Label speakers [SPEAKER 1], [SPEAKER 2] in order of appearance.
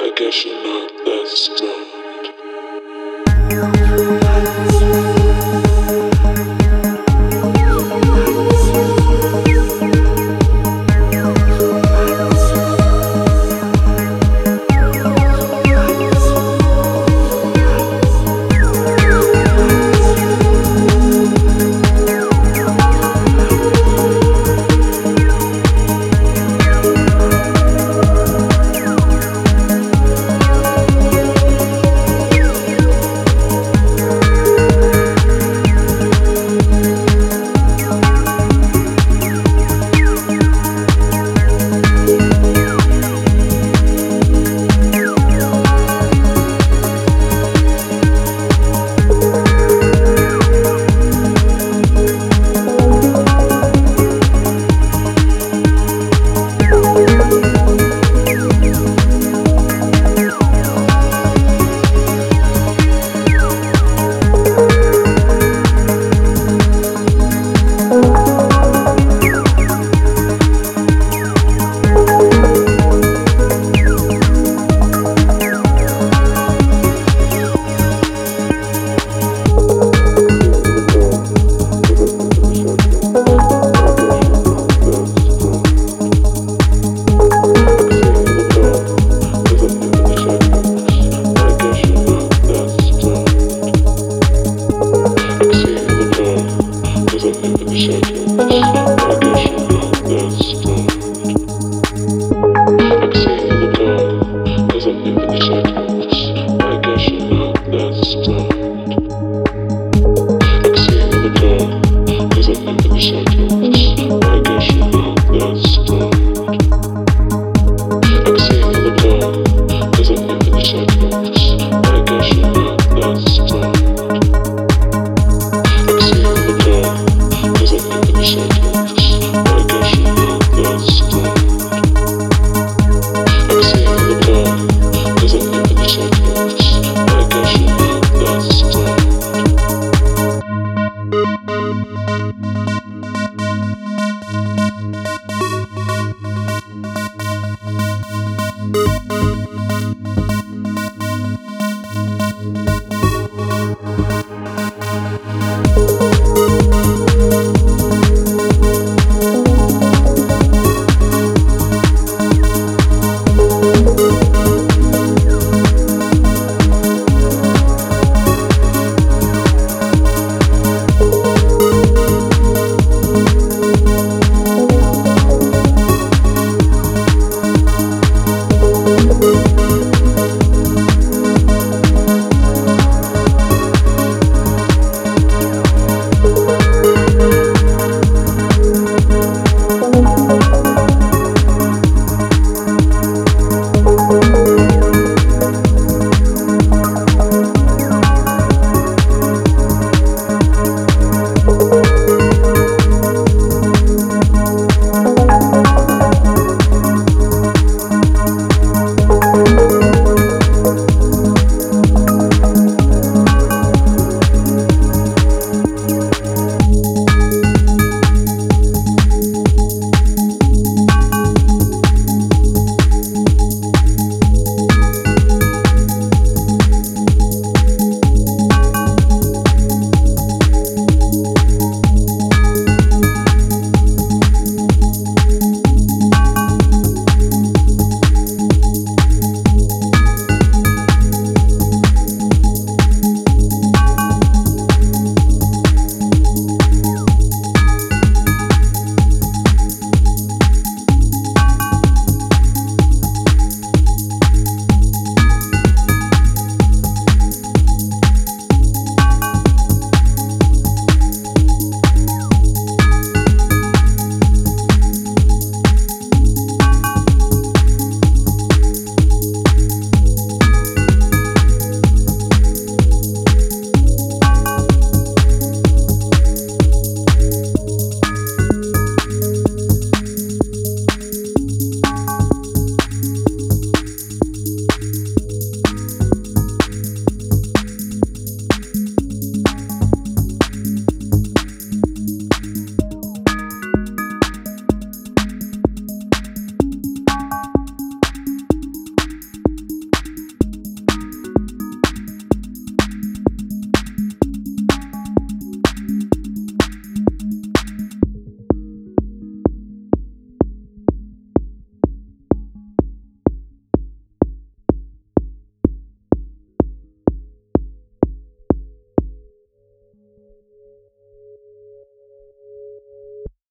[SPEAKER 1] I guess you know.